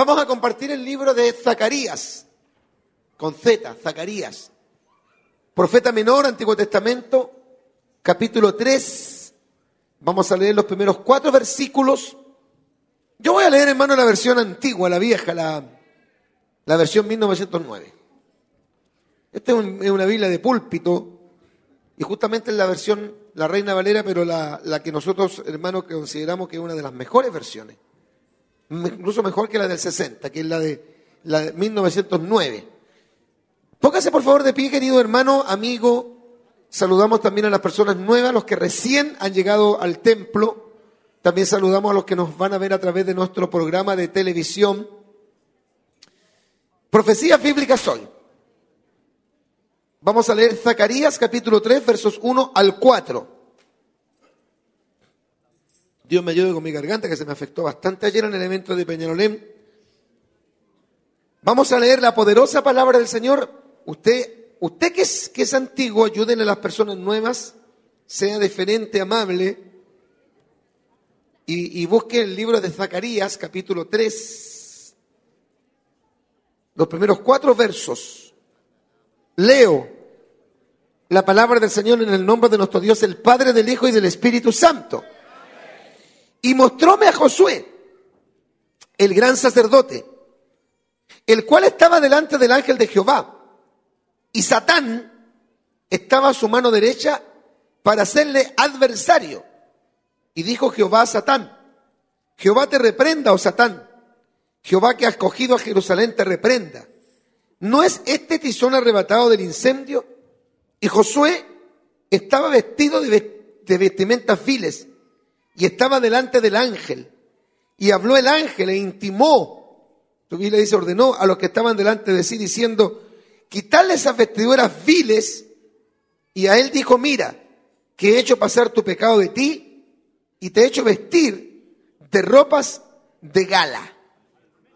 Vamos a compartir el libro de Zacarías, con Z, Zacarías. Profeta menor, Antiguo Testamento, capítulo 3. Vamos a leer los primeros cuatro versículos. Yo voy a leer, hermano, la versión antigua, la vieja, la, la versión 1909. Esta es, una Biblia de púlpito y justamente es la versión, la Reina Valera, pero la, la que nosotros, hermanos, consideramos que es una de las mejores versiones. Incluso mejor que la del 60, que es la de, la de 1909. Póngase por favor de pie, querido hermano, amigo. Saludamos también a las personas nuevas, los que recién han llegado al templo. También saludamos a los que nos van a ver a través de nuestro programa de televisión. Profecía bíblica hoy. Vamos a leer Zacarías capítulo 3, versos 1 al 4. Dios me ayude con mi garganta que se me afectó bastante ayer en el evento de Peñalolén. Vamos a leer la poderosa palabra del Señor. Usted, usted que es, que es antiguo, ayúdenle a las personas nuevas, sea diferente, amable, y, y busque el libro de Zacarías, capítulo 3, los primeros cuatro versos. Leo la palabra del Señor en el nombre de nuestro Dios, el Padre, del Hijo y del Espíritu Santo. Y mostróme a Josué, el gran sacerdote, el cual estaba delante del ángel de Jehová. Y Satán estaba a su mano derecha para hacerle adversario. Y dijo Jehová a Satán, Jehová te reprenda, oh Satán. Jehová que ha escogido a Jerusalén te reprenda. ¿No es este tizón arrebatado del incendio? Y Josué estaba vestido de, vestimentas files y estaba delante del ángel. Y habló el ángel e intimó, tu Biblia dice, ordenó a los que estaban delante de sí diciendo, quitarle esas vestiduras viles. Y a él dijo, mira, que he hecho pasar tu pecado de ti y te he hecho vestir de ropas de gala.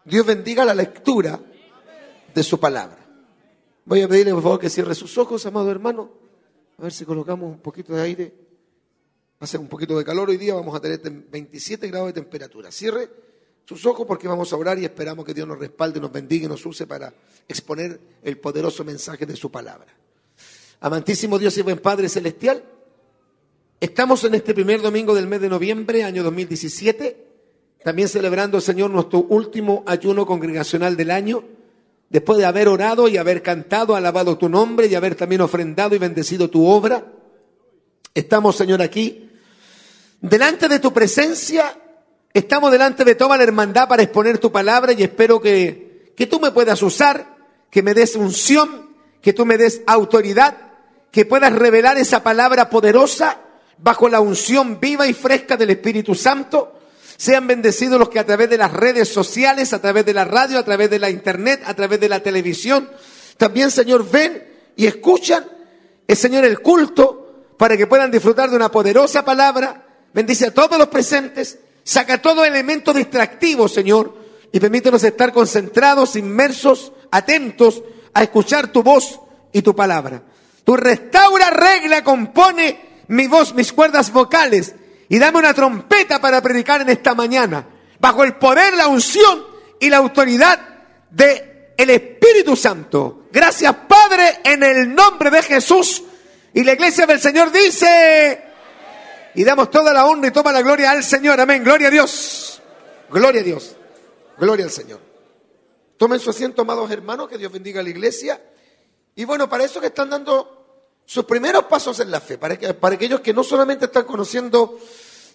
Dios bendiga la lectura de su palabra. Voy a pedirle por favor que cierre sus ojos, amado hermano. A ver si colocamos un poquito de aire. Hace un poquito de calor hoy día, vamos a tener 27 grados de temperatura. Cierre sus ojos porque vamos a orar y esperamos que Dios nos respalde, nos bendiga y nos use para exponer el poderoso mensaje de su palabra. Amantísimo Dios y buen Padre Celestial, estamos en este primer domingo del mes de noviembre, año 2017, también celebrando, Señor, nuestro último ayuno congregacional del año después de haber orado y haber cantado, alabado tu nombre y haber también ofrendado y bendecido tu obra, estamos, Señor, aquí, delante de tu presencia, estamos delante de toda la hermandad para exponer tu palabra y espero que, que tú me puedas usar, que me des unción, que tú me des autoridad, que puedas revelar esa palabra poderosa bajo la unción viva y fresca del Espíritu Santo sean bendecidos los que a través de las redes sociales, a través de la radio, a través de la internet, a través de la televisión, también, Señor, ven y escuchan, el Señor, el culto, para que puedan disfrutar de una poderosa palabra. Bendice a todos los presentes, saca todo elemento distractivo, Señor, y permítenos estar concentrados, inmersos, atentos a escuchar tu voz y tu palabra. Tu restaura, regla, compone mi voz, mis cuerdas vocales y dame una trompeta para predicar en esta mañana, bajo el poder, la unción y la autoridad de el Espíritu Santo. Gracias, Padre, en el nombre de Jesús. Y la iglesia del Señor dice, y damos toda la honra y toda la gloria al Señor. Amén. Gloria a Dios. Gloria a Dios. Gloria al Señor. Tomen su asiento, amados hermanos, que Dios bendiga a la iglesia. Y bueno, para eso que están dando sus primeros pasos en la fe, para, para aquellos que no solamente están conociendo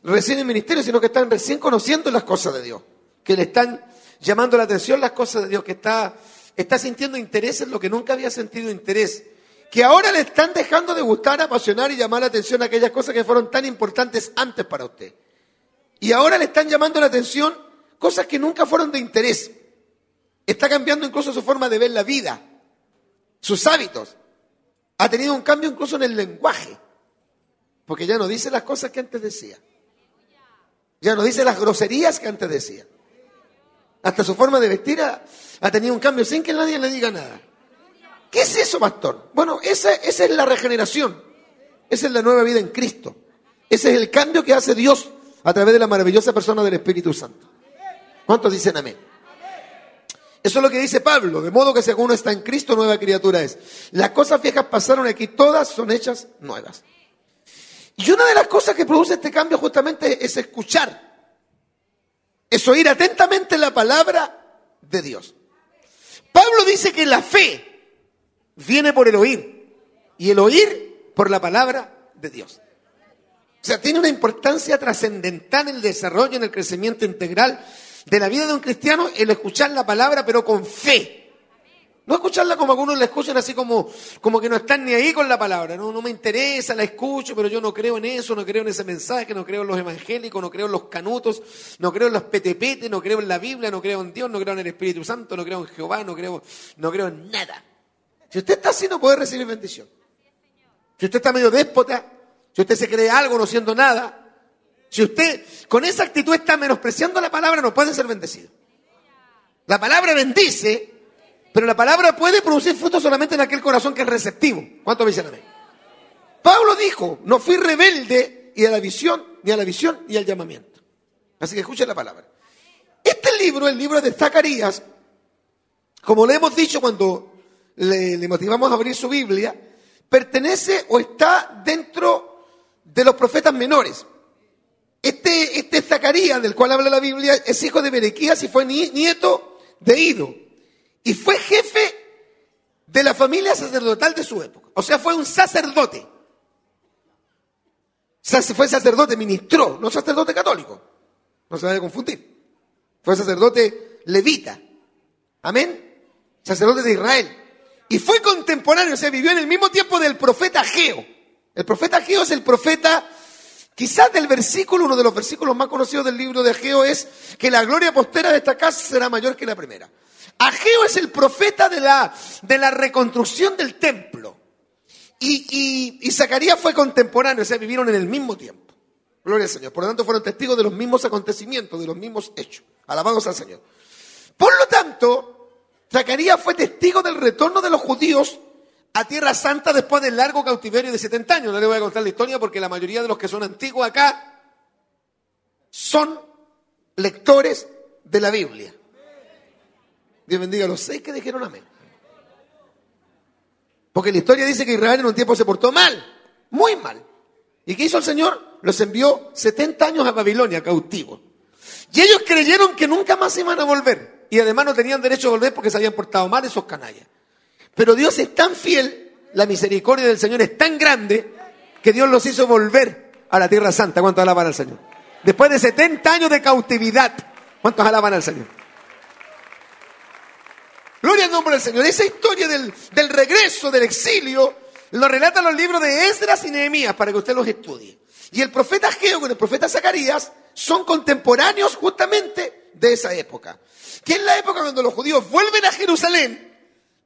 recién el ministerio, sino que están recién conociendo las cosas de Dios, que le están llamando la atención las cosas de Dios, que está, está sintiendo interés en lo que nunca había sentido interés, que ahora le están dejando de gustar, apasionar y llamar la atención aquellas cosas que fueron tan importantes antes para usted. Y ahora le están llamando la atención cosas que nunca fueron de interés. Está cambiando incluso su forma de ver la vida, sus hábitos. Ha tenido un cambio incluso en el lenguaje, porque ya no dice las cosas que antes decía. Ya no dice las groserías que antes decía. Hasta su forma de vestir ha, tenido un cambio sin que nadie le diga nada. ¿Qué es eso, pastor? Bueno, esa, esa es la regeneración. Esa es la nueva vida en Cristo. Ese es el cambio que hace Dios a través de la maravillosa persona del Espíritu Santo. ¿Cuántos dicen amén? Eso es lo que dice Pablo, de modo que si alguno está en Cristo, nueva criatura es. Las cosas viejas pasaron aquí, todas son hechas nuevas. Y una de las cosas que produce este cambio justamente es escuchar, es oír atentamente la palabra de Dios. Pablo dice que la fe viene por el oír y el oír por la palabra de Dios. O sea, tiene una importancia trascendental en el desarrollo, en el crecimiento integral de la vida de un cristiano, el escuchar la palabra, pero con fe. No escucharla como algunos la escuchan así como, como que no están ni ahí con la palabra. No, no me interesa, la escucho, pero yo no creo en eso, no creo en ese mensaje, no creo en los evangélicos, no creo en los canutos, no creo en los petepetes, no creo en la Biblia, no creo en Dios, no creo en el Espíritu Santo, no creo en Jehová, no creo, no creo en nada. Si usted está así, no puede recibir bendición. Si usted está medio déspota, si usted se cree algo no siendo nada, si usted con esa actitud está menospreciando la palabra, no puede ser bendecido. La palabra bendice, pero la palabra puede producir fruto solamente en aquel corazón que es receptivo. ¿Cuánto me dicen a mí? Pablo dijo, no fui rebelde y a la visión, ni a la visión, ni al llamamiento. Así que escuchen la palabra. Este libro, el libro de Zacarías, como le hemos dicho cuando le, motivamos a abrir su Biblia, pertenece o está dentro de los profetas menores. Este, este Zacarías, del cual habla la Biblia, es hijo de Berequías y fue nieto de Ido. Y fue jefe de la familia sacerdotal de su época. O sea, fue un sacerdote. Fue sacerdote, ministró, no sacerdote católico. No se vaya a confundir. Fue sacerdote levita. Amén. Sacerdote de Israel. Y fue contemporáneo, o sea, vivió en el mismo tiempo del profeta Geo. El profeta Geo es el profeta Quizás del versículo, uno de los versículos más conocidos del libro de Ageo es que la gloria postera de esta casa será mayor que la primera. Ageo es el profeta de la, de la reconstrucción del templo. Y, y, Zacarías fue contemporáneo, o sea, vivieron en el mismo tiempo. Gloria al Señor. Por lo tanto, fueron testigos de los mismos acontecimientos, de los mismos hechos. Alabados al Señor. Por lo tanto, Zacarías fue testigo del retorno de los judíos a Tierra Santa después del largo cautiverio de 70 años. No le voy a contar la historia porque la mayoría de los que son antiguos acá son lectores de la Biblia. Dios bendiga a los seis que dijeron amén. Porque la historia dice que Israel en un tiempo se portó mal, muy mal. ¿Y qué hizo el Señor? Los envió 70 años a Babilonia, cautivos. Y ellos creyeron que nunca más iban a volver. Y además no tenían derecho a volver porque se habían portado mal esos canallas. Pero Dios es tan fiel, la misericordia del Señor es tan grande, que Dios los hizo volver a la tierra santa. ¿Cuántos alaban al Señor? Después de 70 años de cautividad, ¿cuántos alaban al Señor? Gloria al nombre del Señor. Esa historia del, del regreso, del exilio, lo relatan los libros de Esdras y Nehemías para que usted los estudie. Y el profeta Geo con el profeta Zacarías son contemporáneos justamente de esa época. Que es la época cuando los judíos vuelven a Jerusalén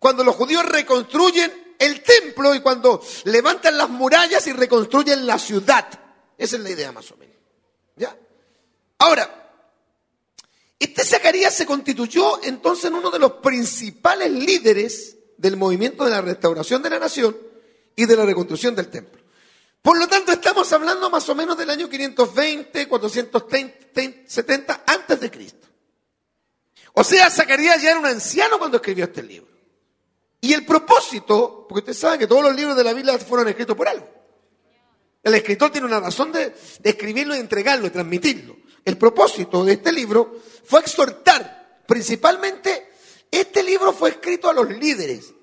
cuando los judíos reconstruyen el templo y cuando levantan las murallas y reconstruyen la ciudad. Esa es la idea más o menos. ¿Ya? Ahora, este Zacarías se constituyó entonces en uno de los principales líderes del movimiento de la restauración de la nación y de la reconstrucción del templo. Por lo tanto, estamos hablando más o menos del año 520, 470 antes de Cristo. O sea, Zacarías ya era un anciano cuando escribió este libro. Y el propósito, porque usted sabe que todos los libros de la Biblia fueron escritos por algo. El escritor tiene una razón de, escribirlo y entregarlo y transmitirlo. El propósito de este libro fue exhortar, principalmente, este libro fue escrito a los líderes,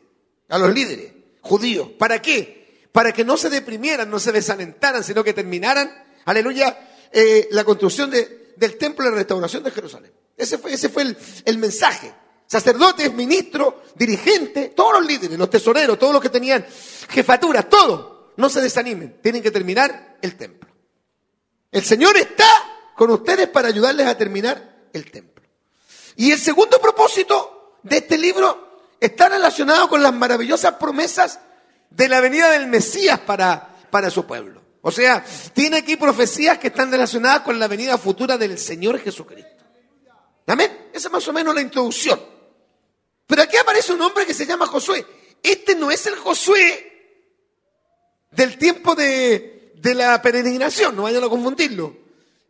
a los líderes judíos. ¿Para qué? Para que no se deprimieran, no se desalentaran, sino que terminaran, aleluya, eh, la construcción del templo y la restauración de Jerusalén. Ese fue, el mensaje sacerdotes, ministros, dirigentes, todos los líderes, los tesoreros, todos los que tenían jefaturas, todos, no se desanimen, tienen que terminar el templo. El Señor está con ustedes para ayudarles a terminar el templo. Y el segundo propósito de este libro está relacionado con las maravillosas promesas de la venida del Mesías para, para su pueblo. O sea, tiene aquí profecías que están relacionadas con la venida futura del Señor Jesucristo. Amén. Esa es más o menos la introducción. Pero aquí aparece un hombre que se llama Josué. Este no es el Josué del tiempo de, la peregrinación, no vayan a confundirlo.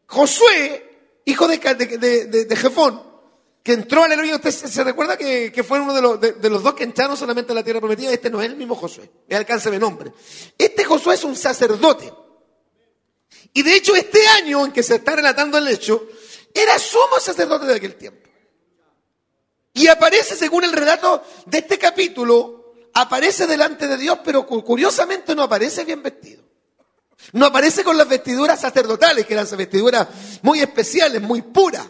Josué, hijo de, de, Jefón, que que entró, aleluya, usted se, recuerda que, fue uno de los, de, los dos que entraron solamente a la tierra prometida, este no es el mismo Josué, es alcance de nombre. Este Josué es un sacerdote. Y de hecho este año en que se está relatando el hecho, era sumo sacerdote de aquel tiempo. Y aparece, según el relato de este capítulo, aparece delante de Dios, pero curiosamente no aparece bien vestido. No aparece con las vestiduras sacerdotales, que eran vestiduras muy especiales, muy puras.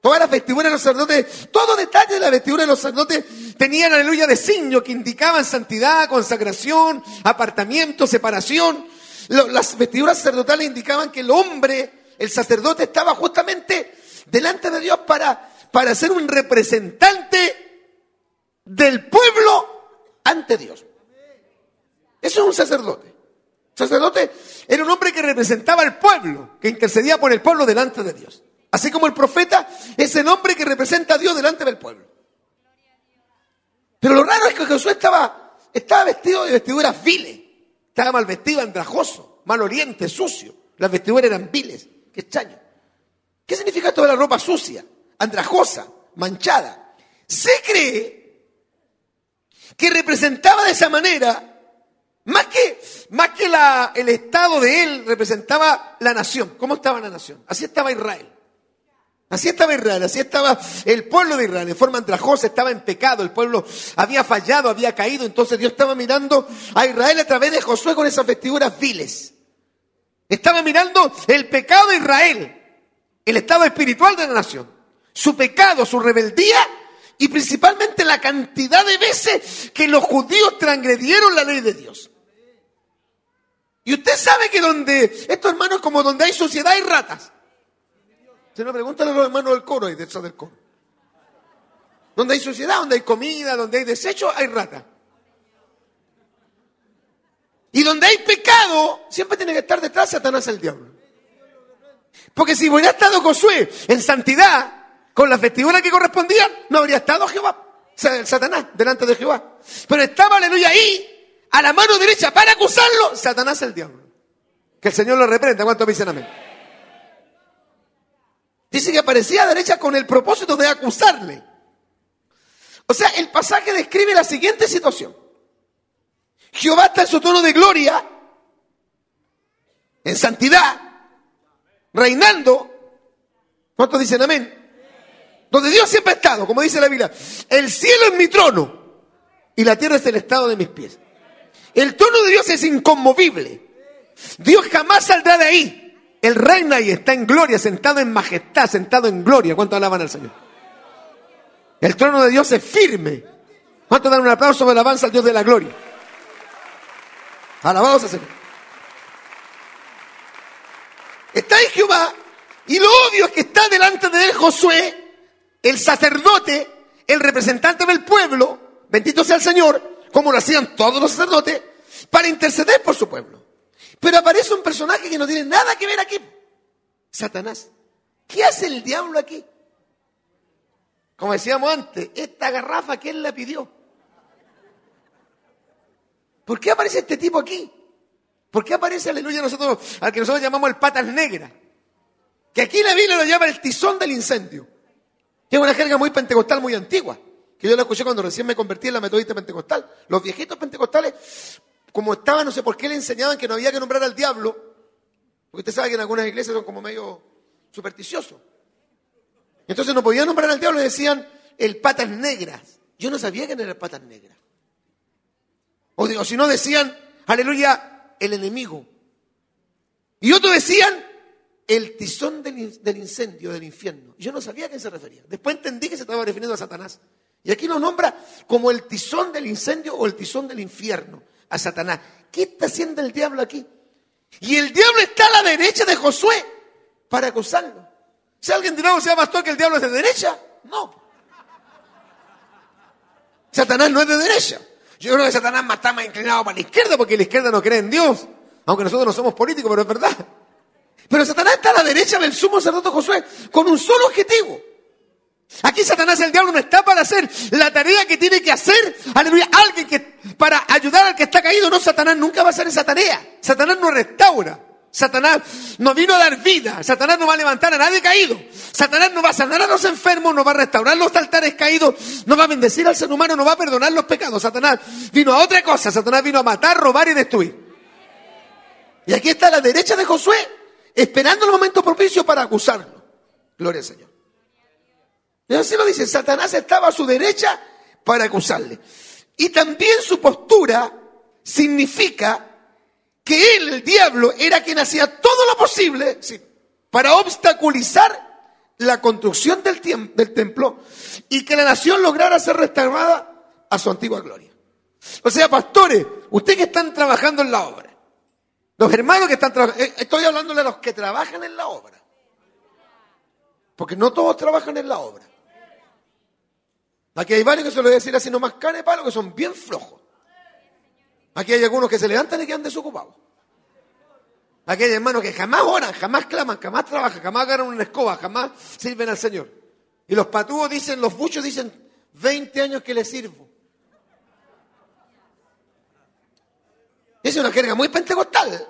Todas las vestiduras de los sacerdotes, todo detalle de la vestidura de los sacerdotes tenían, aleluya, de signo que indicaban santidad, consagración, apartamiento, separación. Las vestiduras sacerdotales indicaban que el hombre, el sacerdote, estaba justamente delante de Dios para, para ser un representante del pueblo ante Dios. Eso es un sacerdote. sacerdote era un hombre que representaba al pueblo, que intercedía por el pueblo delante de Dios. Así como el profeta es el hombre que representa a Dios delante del pueblo. Pero lo raro es que Jesús estaba, estaba vestido de vestiduras viles. Estaba mal vestido, andrajoso, mal oriente, sucio. Las vestiduras eran viles. Qué extraño. ¿Qué significa esto de la ropa sucia, andrajosa, manchada? Se cree que representaba de esa manera, más que, más que la, el estado de él, representaba la nación. ¿Cómo estaba la nación? Así estaba Israel. Así estaba Israel, así estaba el pueblo de Israel, en forma andrajosa, estaba en pecado, el pueblo había fallado, había caído, entonces Dios estaba mirando a Israel a través de Josué con esas vestiduras viles. Estaba mirando el pecado de Israel, el estado espiritual de la nación, su pecado, su rebeldía y principalmente la cantidad de veces que los judíos transgredieron la ley de Dios. Y usted sabe que donde, estos hermanos, como donde hay sociedad hay ratas. Se lo preguntan a los hermanos del coro y del coro. Donde hay sociedad, donde hay comida, donde hay desecho, hay rata. Y donde hay pecado, siempre tiene que estar detrás Satanás el diablo. Porque si hubiera estado Josué en santidad, con las vestiduras que correspondían, no habría estado Jehová, Satanás, delante de Jehová. Pero estaba, aleluya, ahí, a la mano derecha, para acusarlo, Satanás el diablo. Que el Señor lo reprenda. ¿Cuántos me dicen amén? Dice que aparecía a derecha con el propósito de acusarle. O sea, el pasaje describe la siguiente situación. Jehová está en su tono de gloria, en santidad, reinando. ¿Cuántos dicen amén? Donde Dios siempre ha estado, como dice la Biblia. El cielo es mi trono y la tierra es el estado de mis pies. El trono de Dios es inconmovible. Dios jamás saldrá de ahí. Él reina y está en gloria, sentado en majestad, sentado en gloria. ¿Cuánto alaban al Señor? El trono de Dios es firme. ¿Cuánto dan un aplauso de alabanza al Dios de la gloria? Alabados al Señor. Está ahí Jehová y lo obvio es que está delante de él Josué, el sacerdote, el representante del pueblo, bendito sea el Señor, como lo hacían todos los sacerdotes, para interceder por su pueblo. Pero aparece un personaje que no tiene nada que ver aquí. Satanás. ¿Qué hace el diablo aquí? Como decíamos antes, esta garrafa, ¿quién la pidió? ¿Por qué aparece este tipo aquí? ¿Por qué aparece, aleluya, nosotros, al que nosotros llamamos el patas negras? Que aquí la Biblia lo llama el tizón del incendio. Que es una jerga muy pentecostal, muy antigua. Que yo la escuché cuando recién me convertí en la metodista pentecostal. Los viejitos pentecostales como estaba, no sé por qué le enseñaban que no había que nombrar al diablo, porque usted sabe que en algunas iglesias son como medio supersticiosos. Entonces no podían nombrar al diablo y decían el patas negras. Yo no sabía quién era el patas negras. O, o si no decían, aleluya, el enemigo. Y otros decían el tizón del, incendio del infierno. Yo no sabía a quién se refería. Después entendí que se estaba refiriendo a Satanás. Y aquí lo nombra como el tizón del incendio o el tizón del infierno a Satanás. ¿Qué está haciendo el diablo aquí? Y el diablo está a la derecha de Josué para acusarlo. Si alguien dirá, o sea, pastor, que el diablo es de derecha, no. Satanás no es de derecha. Yo creo que Satanás está más inclinado para la izquierda porque la izquierda no cree en Dios. Aunque nosotros no somos políticos, pero es verdad. Pero Satanás está a la derecha del sumo sacerdote Josué con un solo objetivo. Aquí Satanás, el diablo, no está para hacer la tarea que tiene que hacer, aleluya, alguien que, para ayudar al que está caído, no, Satanás nunca va a hacer esa tarea. Satanás no restaura. Satanás no vino a dar vida. Satanás no va a levantar a nadie caído. Satanás no va a sanar a los enfermos, no va a restaurar los altares caídos, no va a bendecir al ser humano, no va a perdonar los pecados. Satanás vino a otra cosa. Satanás vino a matar, robar y destruir. Y aquí está la derecha de Josué, esperando el momento propicio para acusarlo. Gloria al Señor. Y así lo dice, Satanás estaba a su derecha para acusarle. Y también su postura significa que él, el diablo, era quien hacía todo lo posible para obstaculizar la construcción del, templo y que la nación lograra ser restaurada a su antigua gloria. O sea, pastores, ustedes que están trabajando en la obra, los hermanos que están trabajando, eh, estoy hablándole a los que trabajan en la obra, porque no todos trabajan en la obra. Aquí hay varios que se lo voy a decir así nomás cara de palo, que son bien flojos. Aquí hay algunos que se levantan y quedan desocupados. Aquí hay hermanos que jamás oran, jamás claman, jamás trabajan, jamás agarran una escoba, jamás sirven al Señor. Y los patúos dicen, los buchos dicen, 20 años que le sirvo. Es una jerga muy pentecostal.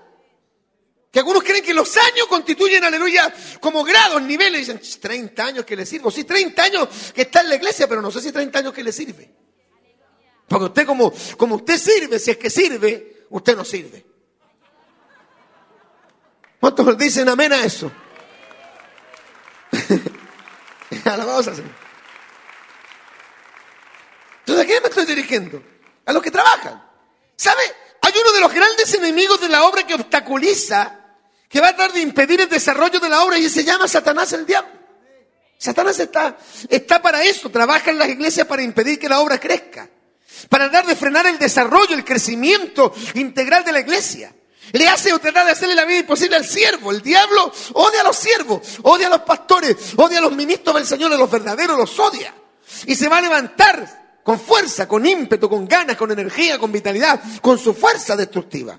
Que algunos creen que los años constituyen, aleluya, como grados, niveles. Dicen, 30 años que le sirvo. Sí, 30 años que está en la iglesia, pero no sé si 30 años que le sirve. Porque usted como, como usted sirve, si es que sirve, usted no sirve. ¿Cuántos dicen amén a eso? Alabados al Señor. Entonces, ¿a quién me estoy dirigiendo? A los que trabajan. ¿Sabe? Hay uno de los grandes enemigos de la obra que obstaculiza, que va a tratar de impedir el desarrollo de la obra y se llama Satanás el diablo. Satanás está, está para eso, trabaja en las iglesias para impedir que la obra crezca para dar de frenar el desarrollo, el crecimiento integral de la iglesia. Le hace o tratar de hacerle la vida imposible al siervo. El diablo odia a los siervos, odia a los pastores, odia a los ministros del Señor, a los verdaderos, los odia. Y se va a levantar con fuerza, con ímpetu, con ganas, con energía, con vitalidad, con su fuerza destructiva.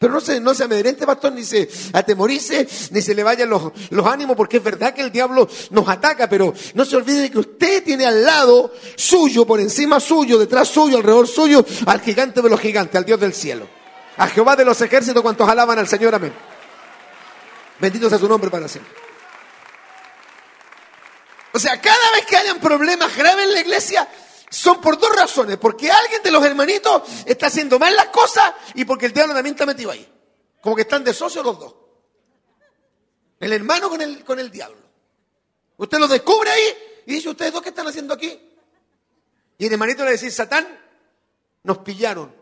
Pero no se, no se amedrente, pastor, ni se atemorice, ni se le vayan los, los ánimos, porque es verdad que el diablo nos ataca, pero no se olvide de que usted tiene al lado suyo, por encima suyo, detrás suyo, alrededor suyo, al gigante de los gigantes, al Dios del cielo. A Jehová de los ejércitos, cuantos alaban al Señor, amén. Bendito sea su nombre para siempre. O sea, cada vez que hayan problemas graves en la iglesia, son por dos razones. Porque alguien de los hermanitos está haciendo mal las cosas y porque el diablo también está metido ahí. Como que están de socios los dos. El hermano con el, con el diablo. Usted lo descubre ahí y dice, ¿ustedes dos qué están haciendo aquí? Y el hermanito le dice, Satán, nos pillaron.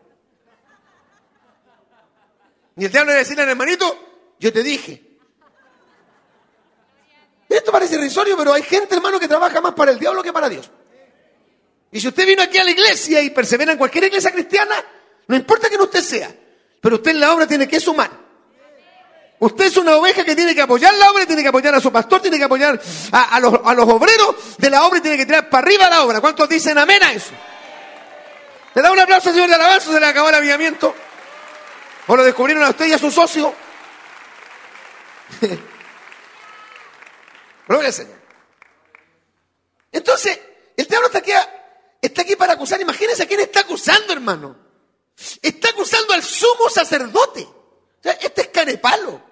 Y el diablo le dice al hermanito, yo te dije. Esto parece irrisorio, pero hay gente, hermano, que trabaja más para el diablo que para Dios. Y si usted vino aquí a la iglesia y persevera en cualquier iglesia cristiana, no importa quién usted sea, pero usted en la obra tiene que sumar. Usted es una oveja que tiene que apoyar la obra, tiene que apoyar a su pastor, tiene que apoyar a, los, a los, obreros de la obra y tiene que tirar para arriba la obra. ¿Cuántos dicen amén a eso? ¿Le da un aplauso al Señor de alabanza? ¿Se le acabó el avivamiento? ¿O lo descubrieron a usted y a su socio? Gloria al Señor. Entonces, el diablo está aquí Está aquí para acusar. Imagínense a quién está acusando, hermano. Está acusando al sumo sacerdote. este es canepalo.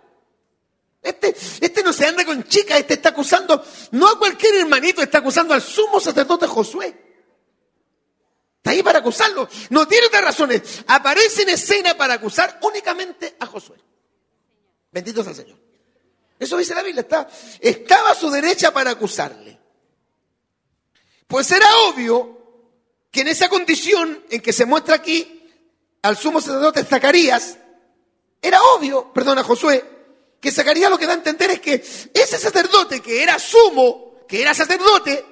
Este, este no se anda con chicas, este está acusando, no a cualquier hermanito, está acusando al sumo sacerdote Josué. Está ahí para acusarlo. No tiene otras razones. Aparece en escena para acusar únicamente a Josué. Bendito sea el Señor. Eso dice la Biblia. Está, estaba a su derecha para acusarle. Pues era obvio que en esa condición en que se muestra aquí al sumo sacerdote Zacarías, era obvio, perdona Josué, que Zacarías lo que da a entender es que ese sacerdote que era sumo, que era sacerdote,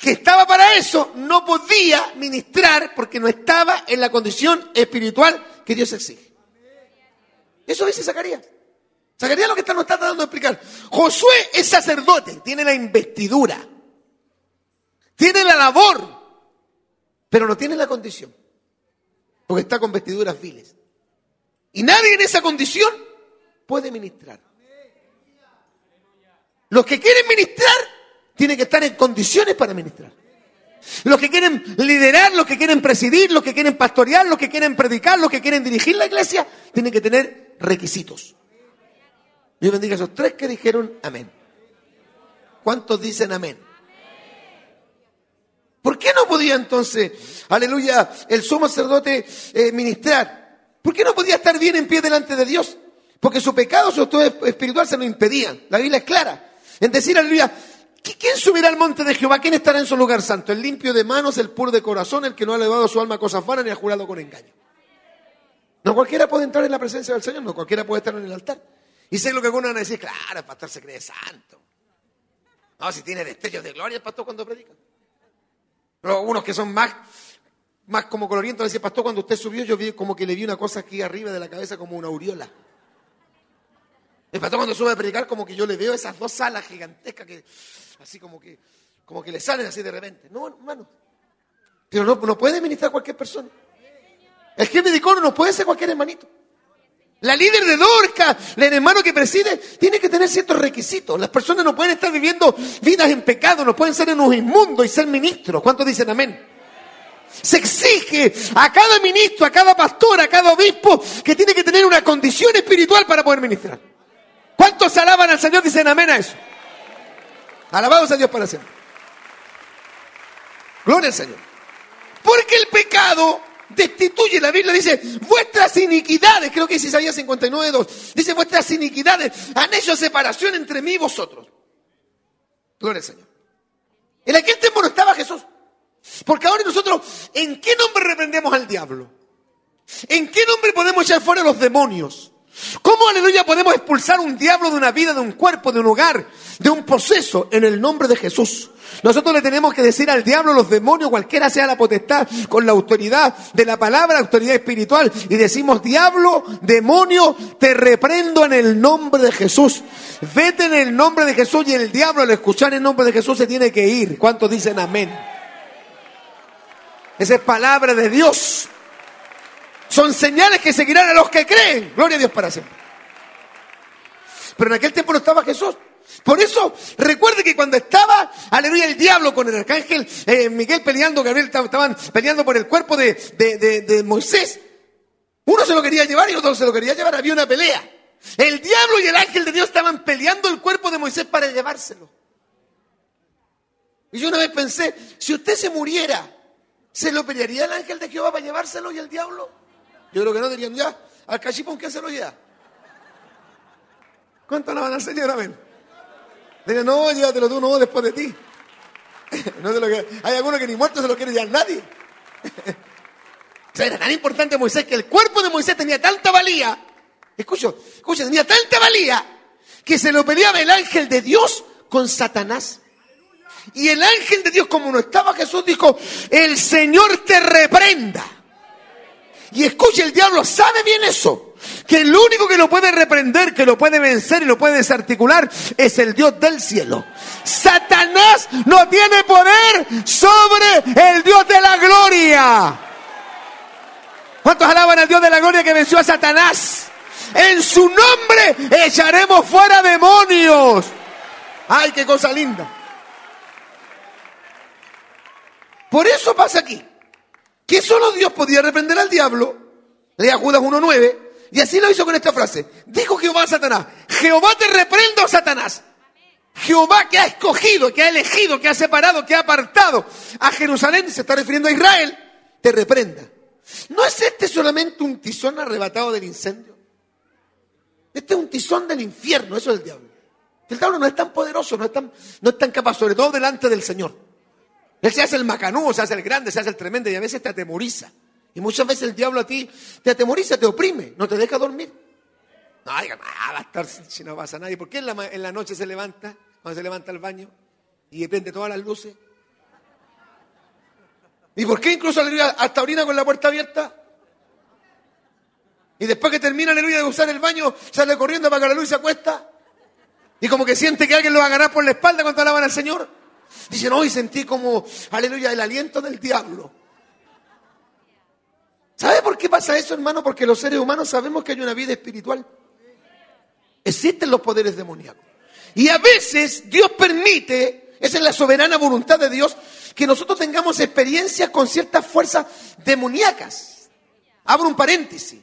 que estaba para eso, no podía ministrar porque no estaba en la condición espiritual que Dios exige. Eso dice Zacarías. Zacarías lo que está, nos está dando a explicar. Josué es sacerdote, tiene la investidura, tiene la labor pero no tiene la condición, porque está con vestiduras viles. Y nadie en esa condición puede ministrar. Los que quieren ministrar tienen que estar en condiciones para ministrar. Los que quieren liderar, los que quieren presidir, los que quieren pastorear, los que quieren predicar, los que quieren dirigir la iglesia, tienen que tener requisitos. Dios bendiga a esos tres que dijeron amén. ¿Cuántos dicen amén? ¿Por qué no podía entonces, aleluya, el sumo sacerdote eh, ministrar? ¿Por qué no podía estar bien en pie delante de Dios? Porque su pecado, su acto espiritual se lo impedían. La Biblia es clara. En decir, aleluya, ¿quién subirá al monte de Jehová? ¿Quién estará en su lugar santo? El limpio de manos, el puro de corazón, el que no ha elevado su alma a cosas vanas ni ha jurado con engaño. No cualquiera puede entrar en la presencia del Señor, no cualquiera puede estar en el altar. Y sé lo que algunos van a decir, claro, el pastor se cree santo. No, si tiene destellos de gloria el pastor cuando predica. Pero unos que son más, más como colorientos, decía, pastor, cuando usted subió, yo vi como que le vi una cosa aquí arriba de la cabeza como una aureola. El pastor cuando sube a predicar, como que yo le veo esas dos alas gigantescas que, así como que, como que le salen así de repente. No, hermano. Pero no, no puede ministrar cualquier persona. El jefe de coro no puede ser cualquier hermanito. La líder de Dorca, el hermano que preside, tiene que tener ciertos requisitos. Las personas no pueden estar viviendo vidas en pecado, no pueden ser en un inmundo y ser ministros. ¿Cuántos dicen amén? Se exige a cada ministro, a cada pastor, a cada obispo que tiene que tener una condición espiritual para poder ministrar. ¿Cuántos alaban al Señor? Dicen amén a eso. Alabados a Dios para siempre. Gloria al Señor. Porque el pecado destituye. La Biblia dice, vuestras iniquidades, creo que es Isaías 59, 2, dice, vuestras iniquidades han hecho separación entre mí y vosotros. Gloria al Señor. En aquel tiempo no estaba Jesús. Porque ahora nosotros, ¿en qué nombre reprendemos al diablo? ¿En qué nombre podemos echar fuera los demonios? ¿Cómo, aleluya, podemos expulsar un diablo de una vida, de un cuerpo, de un hogar, de un proceso en el nombre de Jesús? Nosotros le tenemos que decir al diablo, los demonios, cualquiera sea la potestad, con la autoridad de la palabra, autoridad espiritual, y decimos, diablo, demonio, te reprendo en el nombre de Jesús. Vete en el nombre de Jesús y el diablo al escuchar el nombre de Jesús se tiene que ir. ¿Cuántos dicen amén? Esa es palabra de Dios. Son señales que seguirán a los que creen. Gloria a Dios para siempre. Pero en aquel tiempo no estaba Jesús. Por eso, recuerde que cuando estaba, aleluya, el diablo con el arcángel eh, Miguel peleando, Gabriel estaban peleando por el cuerpo de, de, Moisés. Uno se lo quería llevar y otro se lo quería llevar. Había una pelea. El diablo y el ángel de Dios estaban peleando el cuerpo de Moisés para llevárselo. Y yo una vez pensé, si usted se muriera, ¿se lo pelearía el ángel de Jehová para llevárselo y el diablo? Yo creo que no dirían, ya, al cachipón que se lo lleva. ¿Cuánto la van al Señor? Amén. No, llévatelo tú, no, después de ti. no lo que, hay algunos que ni muerto se lo quiere llevar nadie. o sea, era tan importante Moisés que el cuerpo de Moisés tenía tanta valía. Escucho, escucha, tenía tanta valía que se lo peleaba el ángel de Dios con Satanás. Y el ángel de Dios, como no estaba Jesús, dijo, el Señor te reprenda. Y escuche, el diablo sabe bien eso. Que el único que lo puede reprender, que lo puede vencer y lo puede desarticular es el Dios del cielo. Satanás no tiene poder sobre el Dios de la gloria. ¿Cuántos alaban al Dios de la gloria que venció a Satanás? En su nombre echaremos fuera demonios. ¡Ay, qué cosa linda! Por eso pasa aquí que solo Dios podía reprender al diablo, lea Judas 1.9, y así lo hizo con esta frase. Dijo Jehová a Satanás, Jehová te reprendo, Satanás. Jehová que ha escogido, que ha elegido, que ha separado, que ha apartado a Jerusalén, se está refiriendo a Israel, te reprenda. ¿No es este solamente un tizón arrebatado del incendio? Este es un tizón del infierno, eso es el diablo. El diablo no es tan poderoso, no es tan, no es tan capaz, sobre todo delante del Señor. Él se hace el macanudo, se hace el grande, se hace el tremendo y a veces te atemoriza. Y muchas veces el diablo a ti te atemoriza, te oprime, no te deja dormir. No, digan, ah, va a estar si no pasa nadie. ¿Por qué en la, en la noche se levanta, cuando se levanta al baño y prende todas las luces? ¿Y por qué incluso aleluya hasta orina con la puerta abierta? Y después que termina aleluya de usar el baño, sale corriendo para que la luz se acuesta. Y como que siente que alguien lo va a ganar por la espalda cuando alaban al Señor. Dicen, hoy sentí como, aleluya, el aliento del diablo. ¿Sabe por qué pasa eso, hermano? Porque los seres humanos sabemos que hay una vida espiritual. Existen los poderes demoníacos. Y a veces Dios permite, esa es la soberana voluntad de Dios, que nosotros tengamos experiencias con ciertas fuerzas demoníacas. Abro un paréntesis.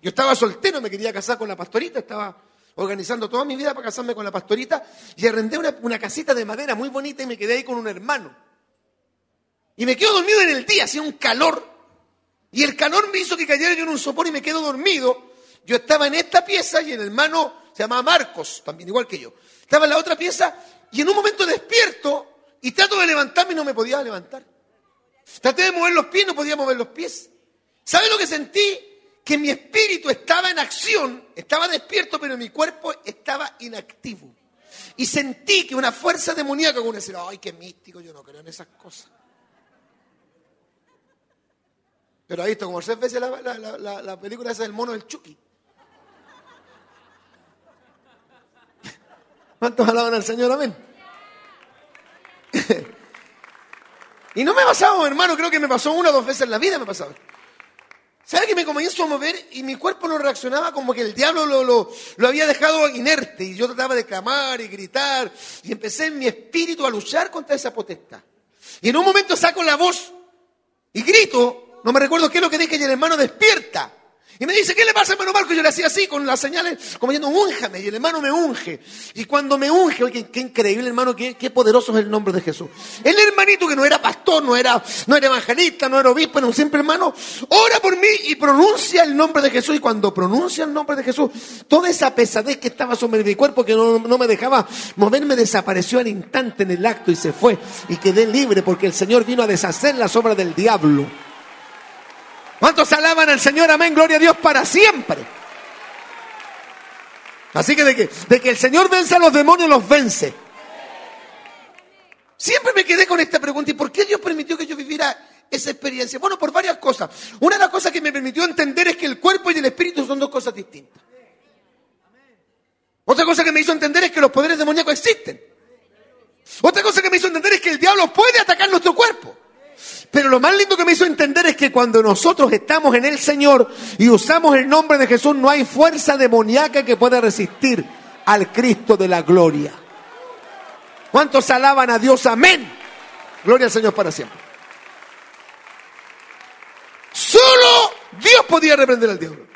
Yo estaba soltero, me quería casar con la pastorita, estaba organizando toda mi vida para casarme con la pastorita y arrendé una, casita de madera muy bonita y me quedé ahí con un hermano. Y me quedo dormido en el día, hacía un calor. Y el calor me hizo que cayera yo en un sopor y me quedo dormido. Yo estaba en esta pieza y el hermano se llamaba Marcos, también igual que yo. Estaba en la otra pieza y en un momento despierto y trato de levantarme y no me podía levantar. Traté de mover los pies, no podía mover los pies. ¿Sabe lo que sentí? Que mi espíritu estaba en acción, estaba despierto, pero mi cuerpo estaba inactivo. Y sentí que una fuerza demoníaca, como decir, ay, qué místico, yo no creo en esas cosas. Pero ha visto como seis veces la, la, película esa del mono del Chucky. ¿Cuántos alaban al Señor? Amén. y no me ha pasado, hermano, creo que me pasó una o dos veces en la vida, me ha pasado. ¿Sabe que me comenzó a mover y mi cuerpo no reaccionaba como que el diablo lo, lo, lo, había dejado inerte y yo trataba de clamar y gritar y empecé en mi espíritu a luchar contra esa potestad. Y en un momento saco la voz y grito no me recuerdo qué es lo que dije y el hermano despierta. Y me dice, ¿qué le pasa, hermano Marco? Y yo le hacía así, con las señales, como diciendo, únjame. Y el hermano me unge. Y cuando me unge, oye, qué, increíble, hermano, qué, qué, poderoso es el nombre de Jesús. El hermanito que no era pastor, no era, no era evangelista, no era obispo, un simple hermano, ora por mí y pronuncia el nombre de Jesús. Y cuando pronuncia el nombre de Jesús, toda esa pesadez que estaba sobre mi cuerpo, que no, no me dejaba moverme, desapareció al instante en el acto y se fue. Y quedé libre porque el Señor vino a deshacer las obras del diablo. ¿Cuántos alaban al Señor? Amén, gloria a Dios para siempre. Así que de que, de que el Señor vence a los demonios, los vence. Siempre me quedé con esta pregunta, ¿y por qué Dios permitió que yo viviera esa experiencia? Bueno, por varias cosas. Una de las cosas que me permitió entender es que el cuerpo y el espíritu son dos cosas distintas. Otra cosa que me hizo entender es que los poderes demoníacos existen. Otra cosa que me hizo entender es que el diablo puede atacar nuestro cuerpo. Pero lo más lindo que me hizo entender es que cuando nosotros estamos en el Señor y usamos el nombre de Jesús, no hay fuerza demoníaca que pueda resistir al Cristo de la gloria. ¿Cuántos alaban a Dios? Amén. Gloria al Señor para siempre. Solo Dios podía reprender al diablo.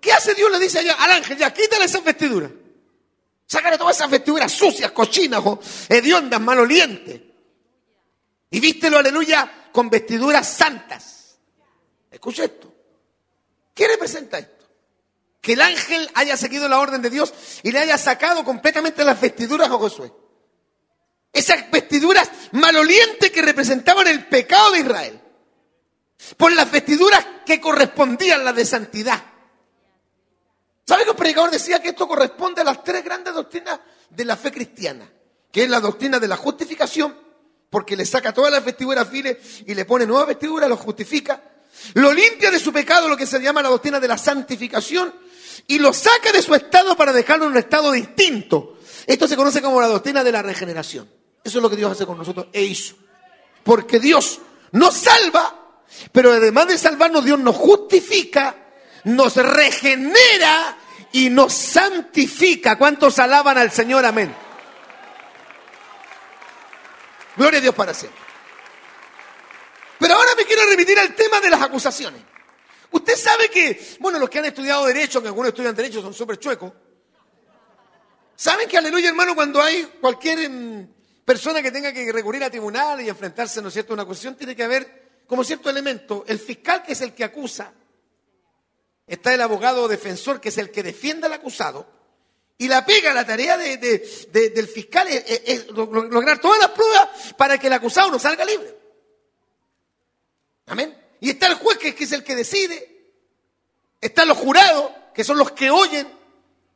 ¿Qué hace Dios? Le dice allá al ángel, ya quítale esas vestiduras. Sácale todas esas vestiduras sucias, cochinas, hediondas, malolientes. Y vístelo, aleluya, con vestiduras santas. Escucha esto. ¿Qué representa esto? Que el ángel haya seguido la orden de Dios y le haya sacado completamente las vestiduras a Josué. Esas vestiduras malolientes que representaban el pecado de Israel. Por las vestiduras que correspondían las de santidad. ¿Sabe que el predicador decía que esto corresponde a las tres grandes doctrinas de la fe cristiana? Que es la doctrina de la justificación, porque le saca todas las vestiduras files y le pone nuevas vestiduras, lo justifica, lo limpia de su pecado, lo que se llama la doctrina de la santificación, y lo saca de su estado para dejarlo en un estado distinto. Esto se conoce como la doctrina de la regeneración. Eso es lo que Dios hace con nosotros e hizo. Porque Dios nos salva, pero además de salvarnos, Dios nos justifica, nos regenera y nos santifica. ¿Cuántos alaban al Señor? Amén. Gloria a Dios para siempre. Pero ahora me quiero remitir al tema de las acusaciones. Usted sabe que, bueno, los que han estudiado Derecho, que algunos estudian Derecho son súper chuecos, saben que, aleluya hermano, cuando hay cualquier em, persona que tenga que recurrir a tribunal y enfrentarse, ¿no es cierto?, a una acusación, tiene que haber como cierto elemento, el fiscal que es el que acusa, está el abogado defensor que es el que defiende al acusado, y la pega, la tarea del fiscal es, lograr todas las pruebas para que el acusado no salga libre. Amén. Y está el juez que, es el que decide. Están los jurados, que son los que oyen,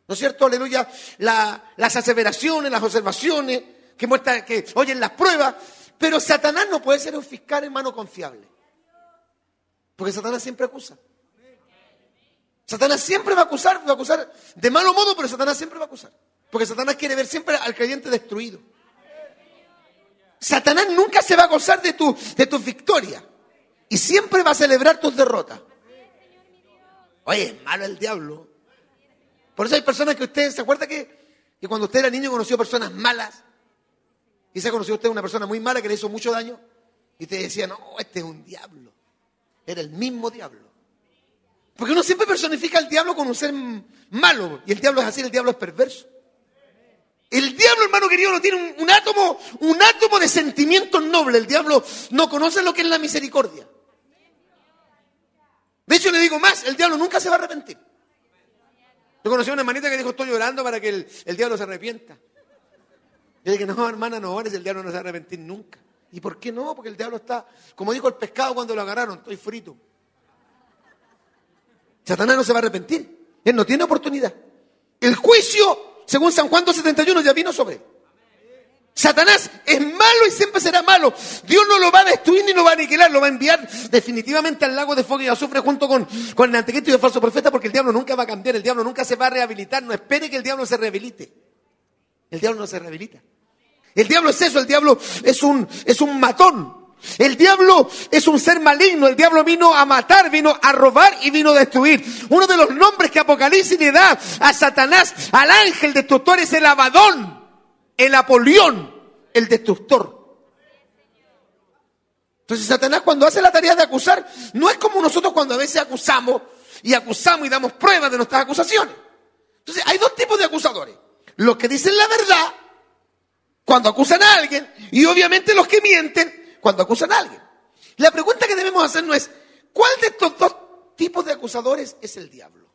¿no es cierto? Aleluya. las aseveraciones, las observaciones, que muestran, que oyen las pruebas. Pero Satanás no puede ser un fiscal hermano confiable. Porque Satanás siempre acusa. Satanás siempre va a acusar, va a acusar de malo modo, pero Satanás siempre va a acusar. Porque Satanás quiere ver siempre al creyente destruido. Satanás nunca se va a gozar de tu, de victoria. Y siempre va a celebrar tus derrotas. Oye, es malo el diablo. Por eso hay personas que usted, ¿se acuerda que, que cuando usted era niño conoció personas malas? Y se conoció usted una persona muy mala que le hizo mucho daño. Y te decía, no, este es un diablo. Era el mismo diablo. Porque uno siempre personifica al diablo con un ser malo. Y el diablo es así, el diablo es perverso. El diablo, hermano querido, no tiene un, átomo, un átomo de sentimientos nobles. El diablo no conoce lo que es la misericordia. De hecho, le digo más, el diablo nunca se va a arrepentir. Yo conocí a una hermanita que dijo, estoy llorando para que el, el diablo se arrepienta. Yo dije, no, hermana, no ores, el diablo no se va a arrepentir nunca. ¿Y por qué no? Porque el diablo está, como dijo el pescado cuando lo agarraron, estoy frito. Satanás no se va a arrepentir. Él no tiene oportunidad. El juicio, según San Juan 2.71, ya vino sobre él. Satanás es malo y siempre será malo. Dios no lo va a destruir ni lo va a aniquilar, lo va a enviar definitivamente al lago de fuego y azufre junto con, con el anticristo y el falso profeta porque el diablo nunca va a cambiar, el diablo nunca se va a rehabilitar. No espere que el diablo se rehabilite. El diablo no se rehabilita. El diablo es eso, el diablo es un, es un matón. El diablo es un ser maligno, el diablo vino a matar, vino a robar y vino a destruir. Uno de los nombres que Apocalipsis le da a Satanás, al ángel destructor, es el Abadón, el Apolión, el destructor. Entonces Satanás cuando hace la tarea de acusar, no es como nosotros cuando a veces acusamos y acusamos y damos pruebas de nuestras acusaciones. Entonces hay dos tipos de acusadores. Los que dicen la verdad cuando acusan a alguien y obviamente los que mienten cuando acusan a alguien. La pregunta que debemos hacernos es, ¿cuál de estos dos tipos de acusadores es el diablo?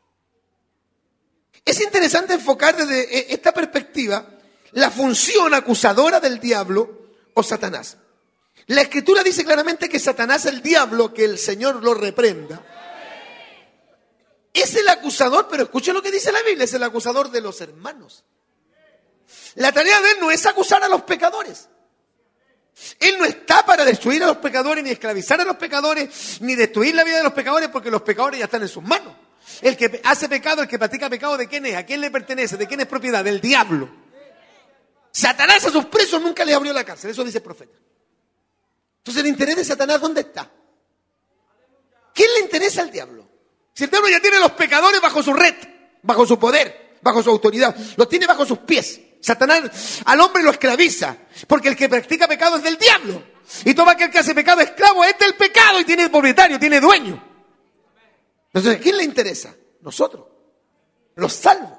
Es interesante enfocar desde e, esta perspectiva la función acusadora del diablo o Satanás. La escritura dice claramente que Satanás, el diablo, que el Señor lo reprenda, es el acusador, pero escuche lo que dice la Biblia, es el acusador de los hermanos. La tarea de él no es acusar a los pecadores. Él no está para destruir a los pecadores, ni esclavizar a los pecadores, ni destruir la vida de los pecadores, porque los pecadores ya están en sus manos. El que hace pecado, el que practica pecado, ¿de quién es? ¿A quién le pertenece? ¿De quién es propiedad? Del diablo. Satanás a sus presos nunca le abrió la cárcel, eso dice el profeta. Entonces el interés de Satanás, ¿dónde está? ¿Quién le interesa al diablo? Si el diablo ya tiene a los pecadores bajo su red, bajo su poder, bajo su autoridad, los tiene bajo sus pies. Satanás al hombre lo esclaviza, porque el que practica pecado es del diablo. Y todo aquel que hace pecado esclavo es del pecado y tiene propietario, tiene dueño. Entonces, ¿a quién le interesa? Nosotros, los salvos,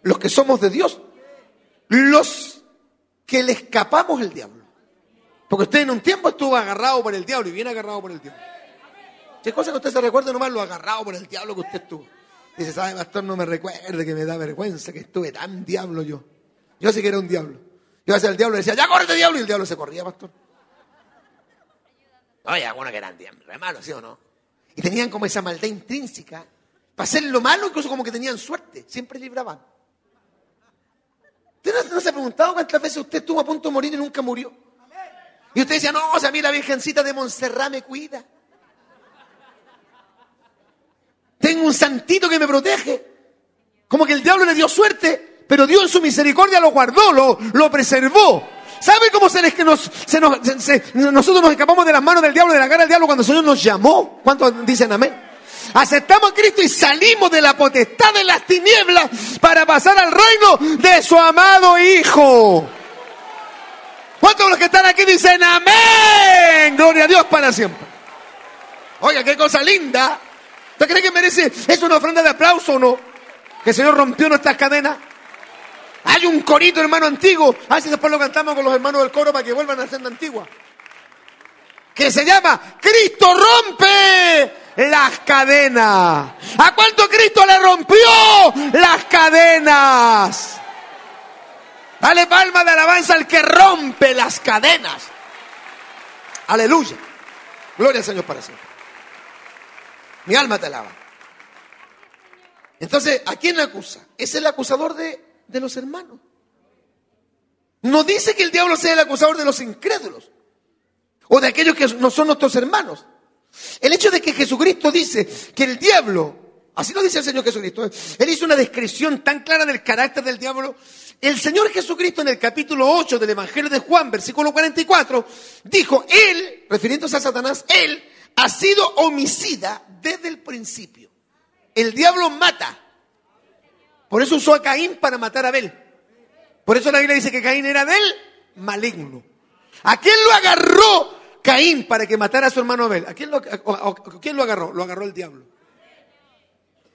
los que somos de Dios, los que le escapamos al diablo. Porque usted en un tiempo estuvo agarrado por el diablo y bien agarrado por el diablo. ¿Qué cosa que usted se recuerde nomás lo agarrado por el diablo que usted estuvo? Dice, ¿sabe, pastor? No me recuerde que me da vergüenza que estuve tan diablo yo. Yo sí que era un diablo. Yo hacía el diablo y decía, ya córrete diablo, y el diablo se corría, pastor. Oye, algunos que eran diablos, malo, ¿sí o no? Y tenían como esa maldad intrínseca. Para hacer lo malo, incluso como que tenían suerte, siempre libraban. ¿Usted no, se ha preguntado cuántas veces usted estuvo a punto de morir y nunca murió? Y usted decía, no, o sea, a mí la Virgencita de Montserrat me cuida. Tengo un santito que me protege. Como que el diablo le dio suerte pero Dios en su misericordia lo guardó, lo, lo preservó. ¿Sabe cómo se, les, que nosotros nos escapamos de las manos del diablo, de la cara del diablo cuando el Señor nos llamó? ¿Cuántos dicen amén? Aceptamos a Cristo y salimos de la potestad de las tinieblas para pasar al reino de su amado Hijo. ¿Cuántos de los que están aquí dicen amén? Gloria a Dios para siempre. Oiga, qué cosa linda. ¿Usted cree que merece? ¿Es una ofrenda de aplauso o no? Que el Señor rompió nuestras cadenas. Hay un corito, hermano antiguo. A ver después lo cantamos con los hermanos del coro para que vuelvan a ser antigua. Que se llama Cristo rompe las cadenas. ¿A cuánto Cristo le rompió las cadenas? Dale palma de alabanza al que rompe las cadenas. Aleluya. Gloria al Señor para siempre. Mi alma te alaba. Entonces, ¿a quién acusa? Es el acusador de de los hermanos. No dice que el diablo sea el acusador de los incrédulos o de aquellos que no son nuestros hermanos. El hecho de que Jesucristo dice que el diablo, así lo dice el Señor Jesucristo, él hizo una descripción tan clara del carácter del diablo. El Señor Jesucristo en el capítulo 8 del Evangelio de Juan, versículo 44, dijo, él, refiriéndose a Satanás, él ha sido homicida desde el principio. El diablo mata, por eso usó a Caín para matar a Abel. Por eso la Biblia dice que Caín era del maligno. ¿A quién lo agarró Caín para que matara a su hermano Abel? ¿A quién lo, quién lo agarró? Lo agarró el diablo.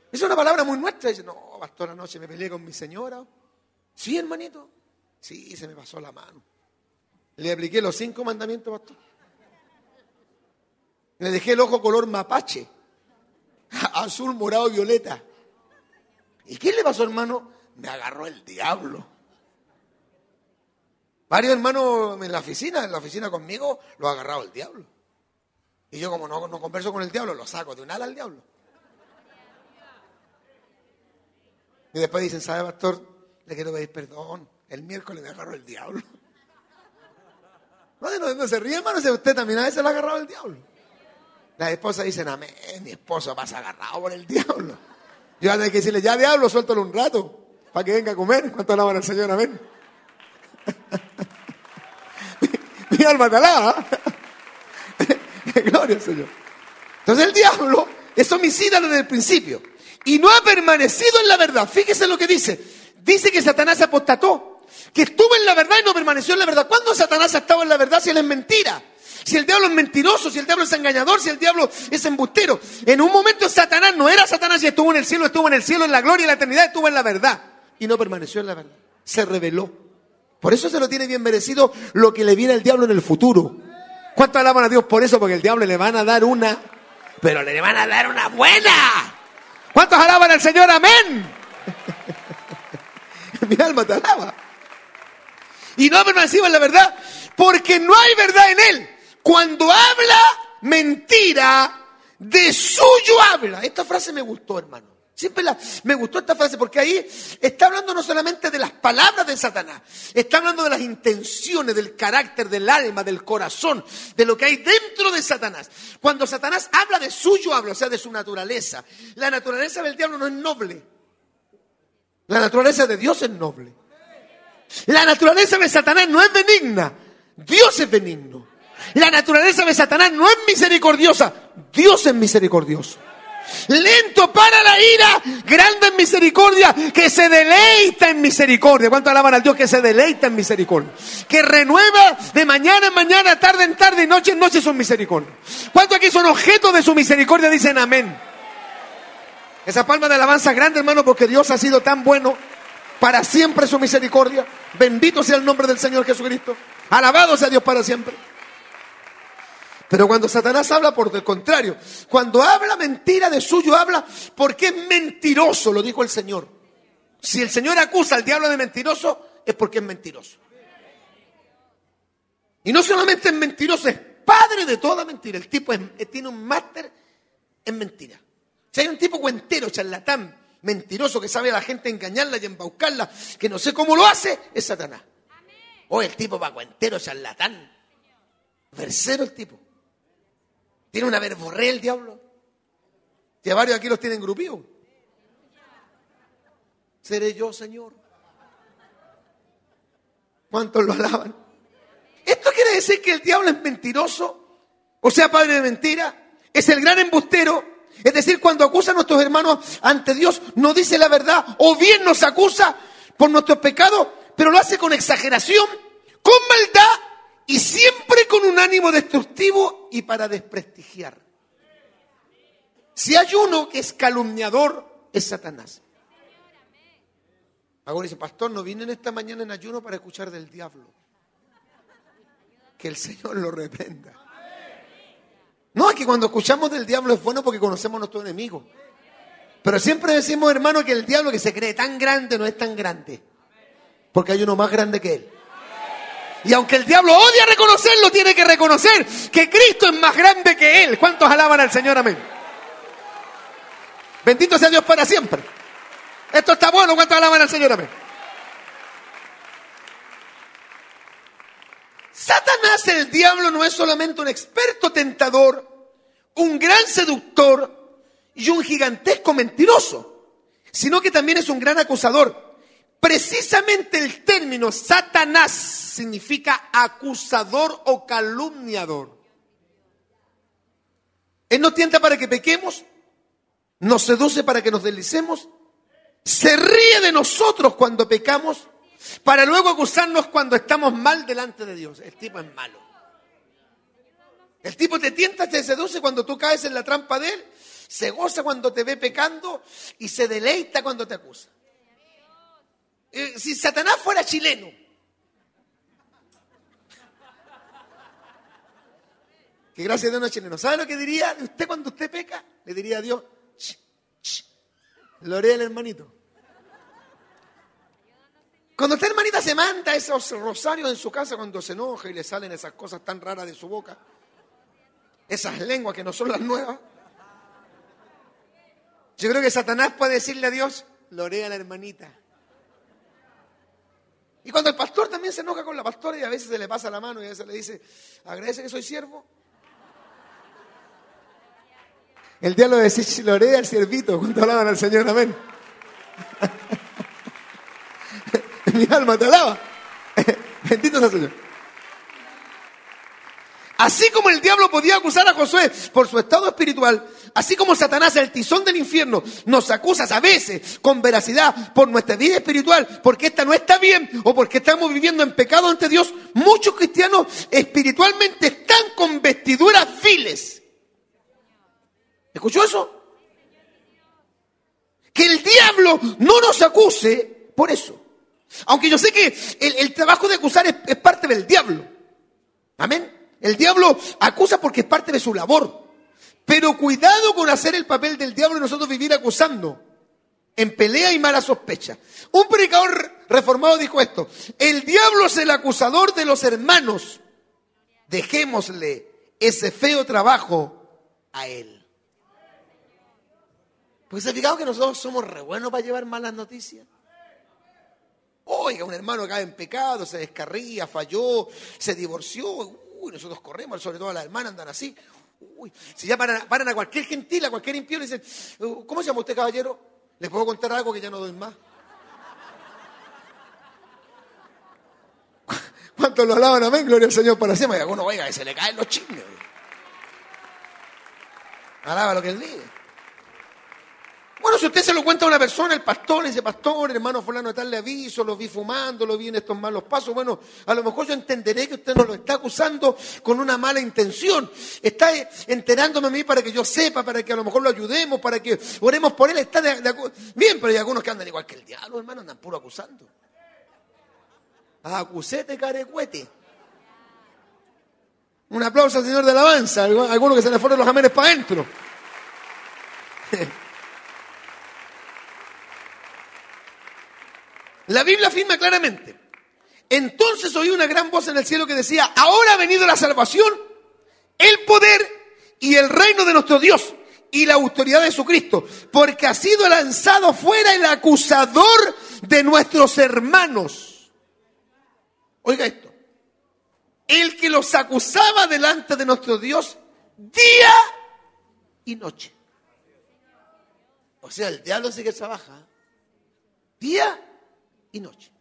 Es una palabra muy nuestra. Dice, no, pastor, anoche me peleé con mi señora. Sí, hermanito. Sí, se me pasó la mano. Le apliqué los cinco mandamientos, pastor. Le dejé el ojo color mapache. Azul, morado violeta. ¿Y qué le pasó, hermano? Me agarró el diablo. Varios hermanos en la oficina, en la oficina conmigo, lo ha agarrado el diablo. Y yo como no, no converso con el diablo, lo saco de un ala al diablo. Y después dicen, ¿sabe, pastor? Le quiero pedir perdón. El miércoles me agarró el diablo. No, no, se ríe, hermano, si usted también a veces lo ha agarrado el diablo. Las esposas dicen, amén, mi esposo pasa agarrado por el diablo. Yo tengo que decirle, ya diablo, suéltalo un rato, para que venga a comer. ¿Cuánto alaban al Señor? Amén. mi, alma te alaba. Gloria al Señor. Entonces el diablo es homicida desde el principio y no ha permanecido en la verdad. Fíjese lo que dice. Dice que Satanás apostató, que estuvo en la verdad y no permaneció en la verdad. ¿Cuándo Satanás ha estado en la verdad si él es mentira? Si el diablo es mentiroso, si el diablo es engañador, si el diablo es embustero. En un momento Satanás no era Satanás y estuvo en el cielo, estuvo en el cielo, en la gloria y la eternidad, estuvo en la verdad. Y no permaneció en la verdad. Se reveló. Por eso se lo tiene bien merecido lo que le viene al diablo en el futuro. ¿Cuánto alaban a Dios por eso? Porque el diablo le van a dar una, pero le van a dar una buena. ¿Cuántos alaban al Señor? Amén. Mi alma te alaba. Y no ha permanecido en la verdad porque no hay verdad en él. Cuando habla mentira, de suyo habla. Esta frase me gustó, hermano. Siempre me gustó esta frase porque ahí está hablando no solamente de las palabras de Satanás, está hablando de las intenciones, del carácter, del alma, del corazón, de lo que hay dentro de Satanás. Cuando Satanás habla de suyo, habla, o sea, de su naturaleza. La naturaleza del diablo no es noble. La naturaleza de Dios es noble. La naturaleza de Satanás no es benigna. Dios es benigno. La naturaleza de Satanás no es misericordiosa. Dios es misericordioso lento para la ira, grande en misericordia, que se deleita en misericordia. ¿Cuánto alaban al Dios que se deleita en misericordia? Que renueva de mañana en mañana, tarde en tarde noche en noche su misericordia. ¿Cuántos aquí son objetos de su misericordia? Dicen amén. Esa palma de alabanza grande, hermano, porque Dios ha sido tan bueno. Para siempre su misericordia. Bendito sea el nombre del Señor Jesucristo. Alabado sea Dios para siempre. Pero cuando Satanás habla por el contrario, cuando habla mentira de suyo, habla porque es mentiroso, lo dijo el Señor. Si el Señor acusa al diablo de mentiroso, es porque es mentiroso. Y no solamente es mentiroso, es padre de toda mentira. El tipo tiene un máster en mentira. Si hay un tipo cuentero, charlatán, mentiroso, que sabe a la gente engañarla y embaucarla, que no sé cómo lo hace, es Satanás. O el tipo va cuentero, charlatán. Versero el tipo. Tiene una verborrea el diablo. A varios aquí los tienen grupidos. Seré yo, Señor. ¿Cuántos lo alaban? Esto quiere decir que el diablo es mentiroso, o sea, padre de mentira, es el gran embustero. Es decir, cuando acusa a nuestros hermanos ante Dios, no dice la verdad, o bien nos acusa por nuestros pecados, pero lo hace con exageración, con maldad y siempre con un ánimo destructivo y para desprestigiar. Si hay uno que es calumniador, es Satanás. Ahora dice, pastor, no vine esta mañana en ayuno para escuchar del diablo. Que el Señor lo reprenda. No, es que cuando escuchamos del diablo es bueno porque conocemos a nuestro enemigo. Pero siempre decimos, hermano, que el diablo que se cree tan grande no es tan grande. Porque hay uno más grande que él. Y aunque el diablo odia reconocerlo, tiene que reconocer que Cristo es más grande que él. ¿Cuántos alaban al Señor? Amén. Bendito sea Dios para siempre. Esto está bueno. ¿Cuántos alaban al Señor? Amén. Satanás, el diablo, no es solamente un experto tentador, un gran seductor y un gigantesco mentiroso, sino que también es un gran acusador. Precisamente el término Satanás significa acusador o calumniador. Él nos tienta para que pequemos, nos seduce para que nos deslicemos, se ríe de nosotros cuando pecamos, para luego acusarnos cuando estamos mal delante de Dios. El tipo es malo. El tipo te tienta, te seduce cuando tú caes en la trampa de él Se goza cuando te ve pecando y se deleita cuando te acusa. Eh, si Satanás fuera chileno, que gracias a Dios no es chileno, ¿sabe lo que diría usted cuando usted peca? Le diría a Dios, Lorea el hermanito. Cuando esta hermanita se manda esos rosarios en su casa cuando se enoja y le salen esas cosas tan raras de su boca, esas lenguas que no son las nuevas, yo creo que Satanás puede decirle a Dios, lorea a la hermanita. Y cuando el pastor también se enoja con la pastora y a veces se le pasa la mano y a veces le dice, agradece que soy siervo. El diablo decía, lorea al siervito, cuando hablaban al Señor, amén. Mi alma te alaba. Bendito sea el Señor. Así como el diablo podía acusar a Josué por su estado espiritual, así como Satanás, el tizón del infierno, nos acusa a veces con veracidad por nuestra vida espiritual, porque esta no está bien o porque estamos viviendo en pecado ante Dios, muchos cristianos espiritualmente están con vestiduras files. ¿Escuchó eso? Que el diablo no nos acuse por eso. Aunque yo sé que el, trabajo de acusar es parte del diablo. Amén. El diablo acusa porque es parte de su labor. Pero cuidado con hacer el papel del diablo y nosotros vivir acusando. En pelea y mala sospecha. Un predicador reformado dijo esto. El diablo es el acusador de los hermanos. Dejémosle ese feo trabajo a él. Porque se ha fijado que nosotros somos re buenos para llevar malas noticias. Oiga, un hermano cae en pecado, se descarría, falló, se divorció. Uy, nosotros corremos, sobre todo las hermanas andan así. Uy, si ya paran, a cualquier gentil, a cualquier impío, le dicen, uh, ¿cómo se llama usted, caballero? ¿Les puedo contar algo que ya no doy más? ¿Cuántos lo alaban? Amén, gloria al Señor para siempre. Y alguno, oiga, que se le caen los chismes. Alaba lo que él dice. Bueno, si usted se lo cuenta a una persona, el pastor, ese pastor, hermano fulano de tal le aviso, lo vi fumando, lo vi en estos malos pasos, bueno, a lo mejor yo entenderé que usted no lo está acusando con una mala intención. Está enterándome a mí para que yo sepa, para que a lo mejor lo ayudemos, para que oremos por él. Está de, Bien, pero hay algunos que andan igual que el diablo, hermano, andan puro acusando. Acusete carecuete. Un aplauso al Señor de alabanza, algunos que se le fueron los amenes para adentro. La Biblia afirma claramente. Entonces oí una gran voz en el cielo que decía, ahora ha venido la salvación, el poder y el reino de nuestro Dios y la autoridad de Jesucristo, porque ha sido lanzado fuera el acusador de nuestros hermanos. Oiga esto, el que los acusaba delante de nuestro Dios día y noche. O sea, el diablo sí que trabaja. Día y noche.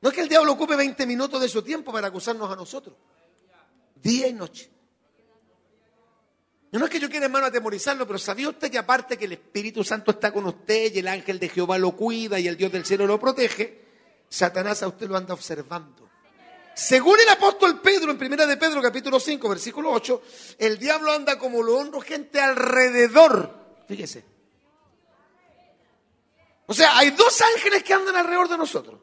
No es que el diablo ocupe 20 minutos de su tiempo para acusarnos a nosotros. Día y noche. No es que yo quiera, hermano, atemorizarlo, pero ¿sabía usted que aparte que el Espíritu Santo está con usted y el ángel de Jehová lo cuida y el Dios del cielo lo protege, Satanás a usted lo anda observando? Según el apóstol Pedro, en primera de Pedro, capítulo 5, versículo 8, el diablo anda como lo honro gente alrededor. Fíjese. O sea, hay dos ángeles que andan alrededor de nosotros.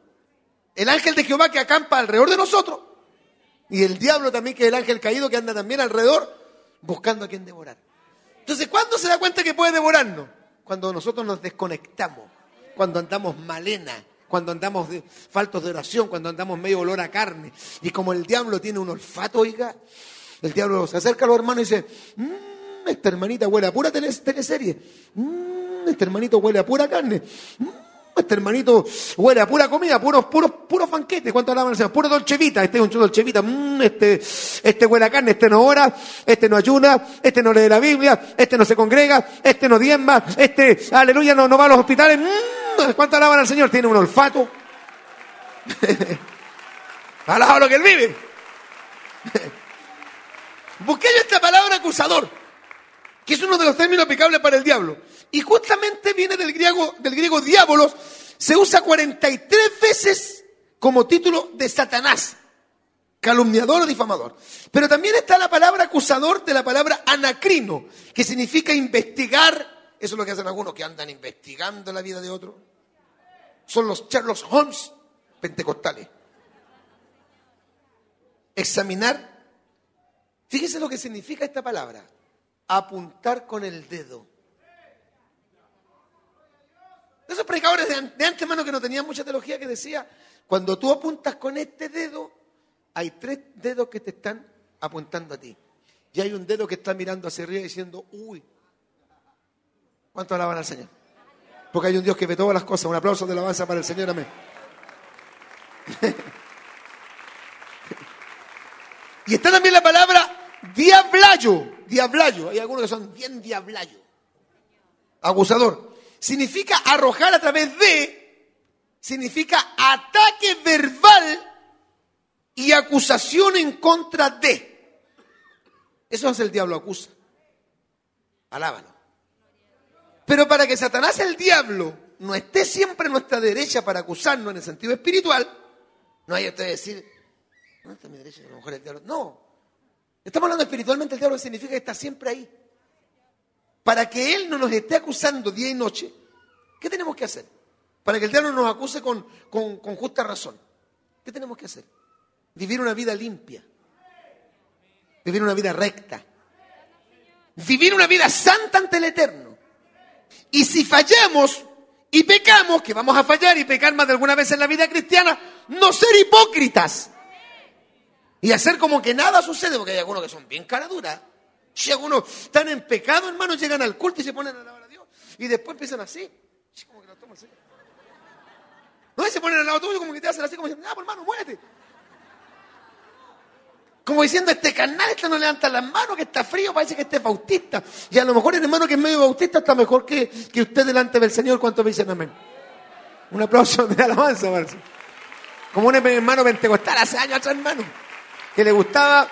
El ángel de Jehová que acampa alrededor de nosotros y el diablo también que es el ángel caído que anda también alrededor buscando a quien devorar. Entonces, ¿cuándo se da cuenta que puede devorarnos? Cuando nosotros nos desconectamos, cuando andamos malena, cuando andamos de, faltos de oración, cuando andamos medio olor a carne. Y como el diablo tiene un olfato, oiga, el diablo se acerca a los hermanos y dice, mmm, esta hermanita huele pura teleserie. Mmm, este hermanito huele a pura carne. Mm, este hermanito huele a pura comida, puros, puros, puros banquetes. ¿Cuánto hablaban? Puro dolcevita. Este es un dolcevita. Mm, este, este huele a carne, este no ora, este no ayuna, este no lee la Biblia, este no se congrega, este no diezma, este, aleluya, no, no va a los hospitales. Mm, ¿Cuánto alaban al Señor? Tiene un olfato. Alaba lo que él vive. Busqué yo esta palabra acusador que es uno de los términos aplicables para el diablo. Y justamente viene del griego, del griego diabolos, se usa 43 veces como título de Satanás. calumniador o difamador. Pero también está la palabra acusador de la palabra anacrino, que significa investigar. Eso es lo que hacen algunos que andan investigando la vida de otro. Son los Sherlock Holmes pentecostales. Examinar. Fíjese lo que significa esta palabra. Apuntar con el dedo. Esos predicadores de, de antemano que no tenían mucha teología que decía, cuando tú apuntas con este dedo, hay tres dedos que te están apuntando a ti. Y hay un dedo que está mirando hacia arriba diciendo, uy, ¿cuánto alaban al Señor? Porque hay un Dios que ve todas las cosas. Un aplauso de alabanza para el Señor, amén. y está también la palabra diablayo. Diablayo. Hay algunos que son bien diablayo. Abusador. Significa arrojar a través de, significa ataque verbal y acusación en contra de. Eso es el diablo acusa. Alábalo. Pero para que Satanás el diablo no esté siempre a nuestra derecha para acusarnos en el sentido espiritual, no hay usted decir, ¿dónde está mi derecha? A lo mejor el diablo. No. Estamos hablando espiritualmente, el diablo significa que está siempre ahí. Para que él no nos esté acusando día y noche, ¿qué tenemos que hacer? Para que el diablo nos acuse con, con, con justa razón. ¿Qué tenemos que hacer? Vivir una vida limpia. Vivir una vida recta. Vivir una vida santa ante el Eterno. Y si fallamos y pecamos, que vamos a fallar y pecar más de alguna vez en la vida cristiana, no ser hipócritas. Y hacer como que nada sucede, porque hay algunos que son bien caraduras. Si algunos están en pecado, hermanos, llegan al culto y se ponen a alabar a Dios. Y después empiezan así. Como que lo toman así. No, se ponen al lado tuyo como que te hacen así, como diciendo, ah, pues, hermano, muévete. Como diciendo, este carnal, este no levanta las manos, que está frío, parece que este es bautista. Y a lo mejor el hermano que es medio bautista está mejor que, que usted delante del Señor. ¿Cuántos me dicen amén? Un aplauso de alabanza, parece. Como un hermano pentecostal hace años atrás, hermano, que le gustaba,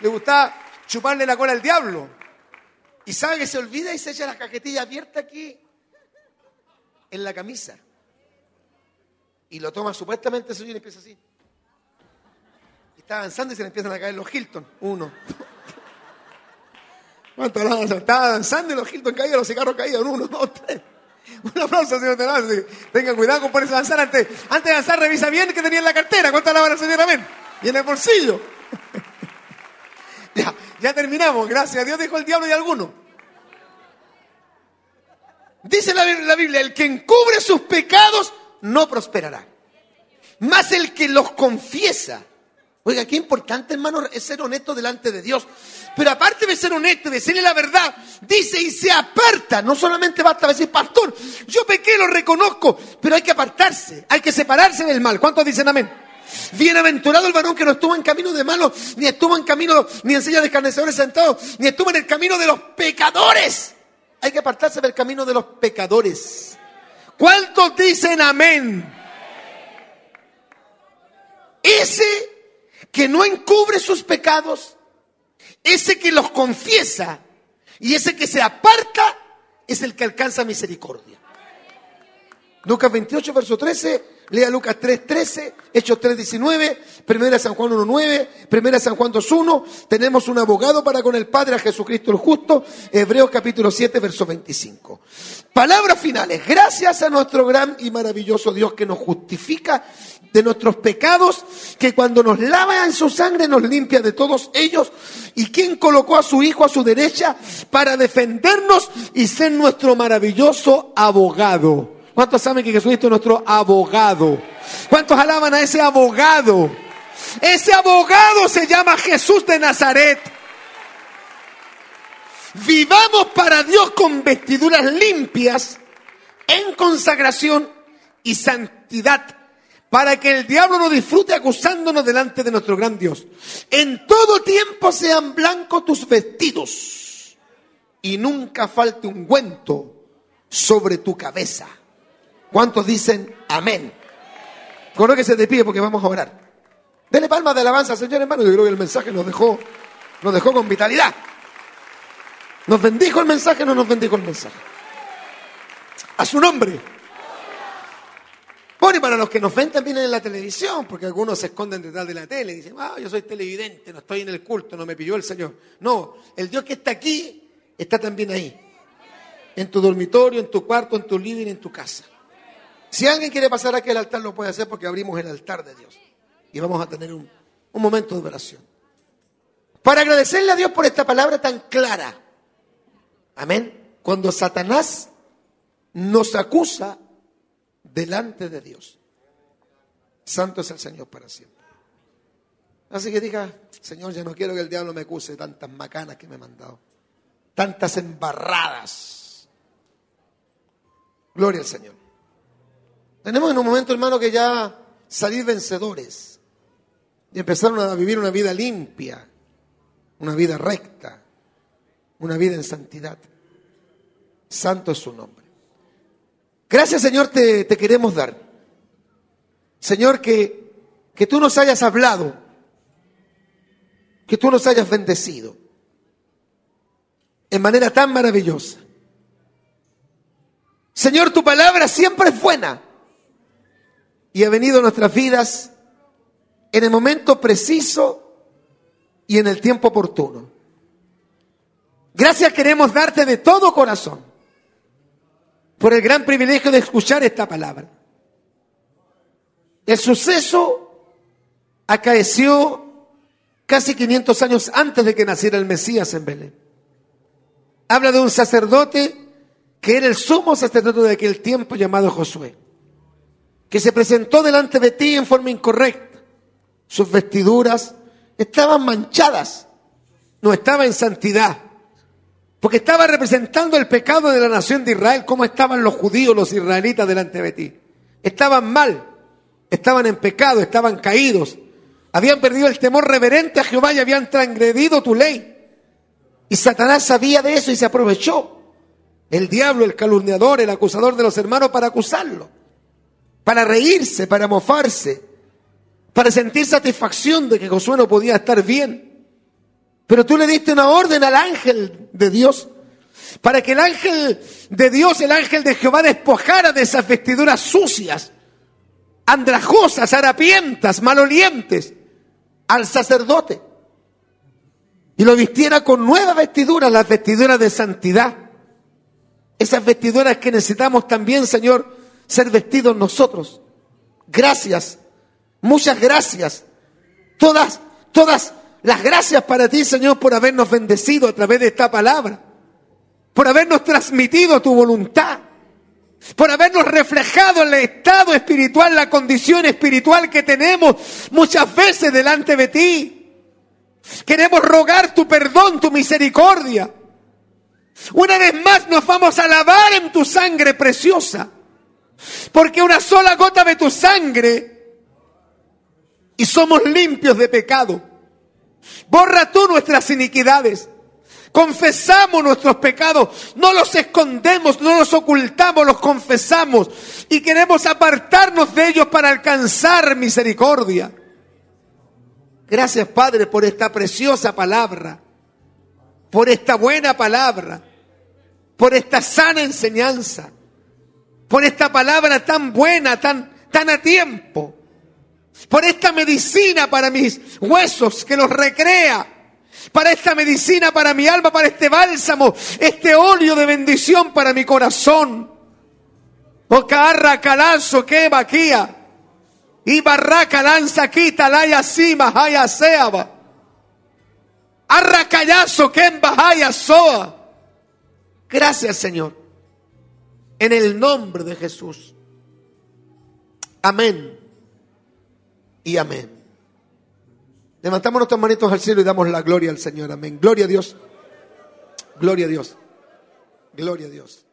le gustaba chuparle la cola al diablo. Y sabe que se olvida y se echa la cajetilla abierta aquí en la camisa. Y lo toma supuestamente Señor y empieza así está avanzando y se le empiezan a caer los Hilton. Uno. ¿Cuánto Estaba avanzando y los Hilton caían, los cigarros caían. Uno, dos, tres. Un aplauso, señor Tenaz. Tenga cuidado con ponerse a avanzar. Antes, antes de avanzar, revisa bien que tenía en la cartera. ¿Cuánto alaban al Señor? Amén. Y en el bolsillo. Ya, terminamos. Gracias a Dios dijo el diablo y alguno. Dice la, la Biblia, el que encubre sus pecados no prosperará. Más el que los confiesa Oiga, qué importante, hermano, es ser honesto delante de Dios. Pero aparte de ser honesto, de decirle la verdad, dice y se aparta. No solamente basta decir, pastor, yo pequé, lo reconozco, pero hay que apartarse, hay que separarse del mal. ¿Cuántos dicen amén? Bienaventurado el varón que no estuvo en camino de malos, ni estuvo en camino, ni en silla de escarnecedores sentados, ni estuvo en el camino de los pecadores. Hay que apartarse del camino de los pecadores. ¿Cuántos dicen amén? Ese que no encubre sus pecados, ese que los confiesa y ese que se aparta es el que alcanza misericordia. Lucas 28, verso 13 Lea Lucas 3.13, Hechos 3.19, Primera San Juan 1.9, Primera San Juan 2.1. Tenemos un abogado para con el Padre, a Jesucristo el justo. Hebreos capítulo 7, verso 25. Palabras finales. Gracias a nuestro gran y maravilloso Dios que nos justifica de nuestros pecados, que cuando nos lava en su sangre nos limpia de todos ellos. Y quien colocó a su Hijo a su derecha para defendernos y ser nuestro maravilloso abogado. ¿Cuántos saben que Jesucristo es nuestro abogado? ¿Cuántos alaban a ese abogado? Ese abogado se llama Jesús de Nazaret. Vivamos para Dios con vestiduras limpias, en consagración y santidad, para que el diablo no disfrute acusándonos delante de nuestro gran Dios. En todo tiempo sean blancos tus vestidos y nunca falte un ungüento sobre tu cabeza. ¿Cuántos dicen amén? se de pie porque vamos a orar. Dele palmas de alabanza, Señor hermano. Yo creo que el mensaje nos dejó, nos dejó con vitalidad. ¿Nos bendijo el mensaje no nos bendijo el mensaje? A su nombre. Bueno, y para los que nos ven también en la televisión, porque algunos se esconden detrás de la tele y dicen, ah, yo soy televidente, no estoy en el culto, no me pilló el Señor. No, el Dios que está aquí está también ahí. En tu dormitorio, en tu cuarto, en tu living, en tu casa. Si alguien quiere pasar aquí al altar, lo puede hacer porque abrimos el altar de Dios. Y vamos a tener un, un momento de oración. Para agradecerle a Dios por esta palabra tan clara. Amén. Cuando Satanás nos acusa delante de Dios. Santo es el Señor para siempre. Así que diga, Señor, ya no quiero que el diablo me acuse tantas macanas que me ha mandado, tantas embarradas. Gloria al Señor. Tenemos en un momento, hermano, que ya salir vencedores y empezaron a vivir una vida limpia, una vida recta, una vida en santidad. Santo es su nombre. Gracias Señor te, queremos dar. Señor, que, que tú nos hayas hablado, que tú nos hayas bendecido en manera tan maravillosa. Señor, tu palabra siempre es buena y ha venido a nuestras vidas en el momento preciso y en el tiempo oportuno. Gracias queremos darte de todo corazón por el gran privilegio de escuchar esta palabra. El suceso acaeció casi 500 años antes de que naciera el Mesías en Belén. Habla de un sacerdote que era el sumo sacerdote de aquel tiempo llamado Josué, que se presentó delante de ti en forma incorrecta. Sus vestiduras estaban manchadas, no estaba en santidad. Porque estaba representando el pecado de la nación de Israel, cómo estaban los judíos, los israelitas delante de ti. Estaban mal, estaban en pecado, estaban caídos. Habían perdido el temor reverente a Jehová y habían transgredido tu ley. Y Satanás sabía de eso y se aprovechó. El diablo, el calumniador, el acusador de los hermanos para acusarlo. Para reírse, para mofarse. Para sentir satisfacción de que Josué no podía estar bien. Pero tú le diste una orden al ángel de Dios para que el ángel de Dios, el ángel de Jehová, despojara de esas vestiduras sucias, andrajosas, harapientas, malolientes, al sacerdote. Y lo vistiera con nuevas vestiduras, las vestiduras de santidad. Esas vestiduras que necesitamos también, Señor, ser vestidos nosotros. Gracias, muchas gracias. Todas, todas las gracias para ti, Señor, por habernos bendecido a través de esta palabra, por habernos transmitido tu voluntad, por habernos reflejado el estado espiritual, la condición espiritual que tenemos muchas veces delante de ti. Queremos rogar tu perdón, tu misericordia. Una vez más nos vamos a lavar en tu sangre preciosa, porque una sola gota de tu sangre y somos limpios de pecado. Borra tú nuestras iniquidades. Confesamos nuestros pecados, no los escondemos, no los ocultamos, los confesamos y queremos apartarnos de ellos para alcanzar misericordia. Gracias Padre por esta preciosa palabra, por esta buena palabra, por esta sana enseñanza, por esta palabra tan buena, tan, tan a tiempo por esta medicina para mis huesos que los recrea, para esta medicina para mi alma, para este bálsamo, este óleo de bendición para mi corazón. Ocarra calazo que vaquía. Y barraca lanza quita laya sima haya seaba. Arracallazo que soa. Gracias, Señor. En el nombre de Jesús. Amén y amén. Levantamos nuestras manitos al cielo y damos la gloria al Señor. Amén. Gloria a Dios. Gloria a Dios. Gloria a Dios.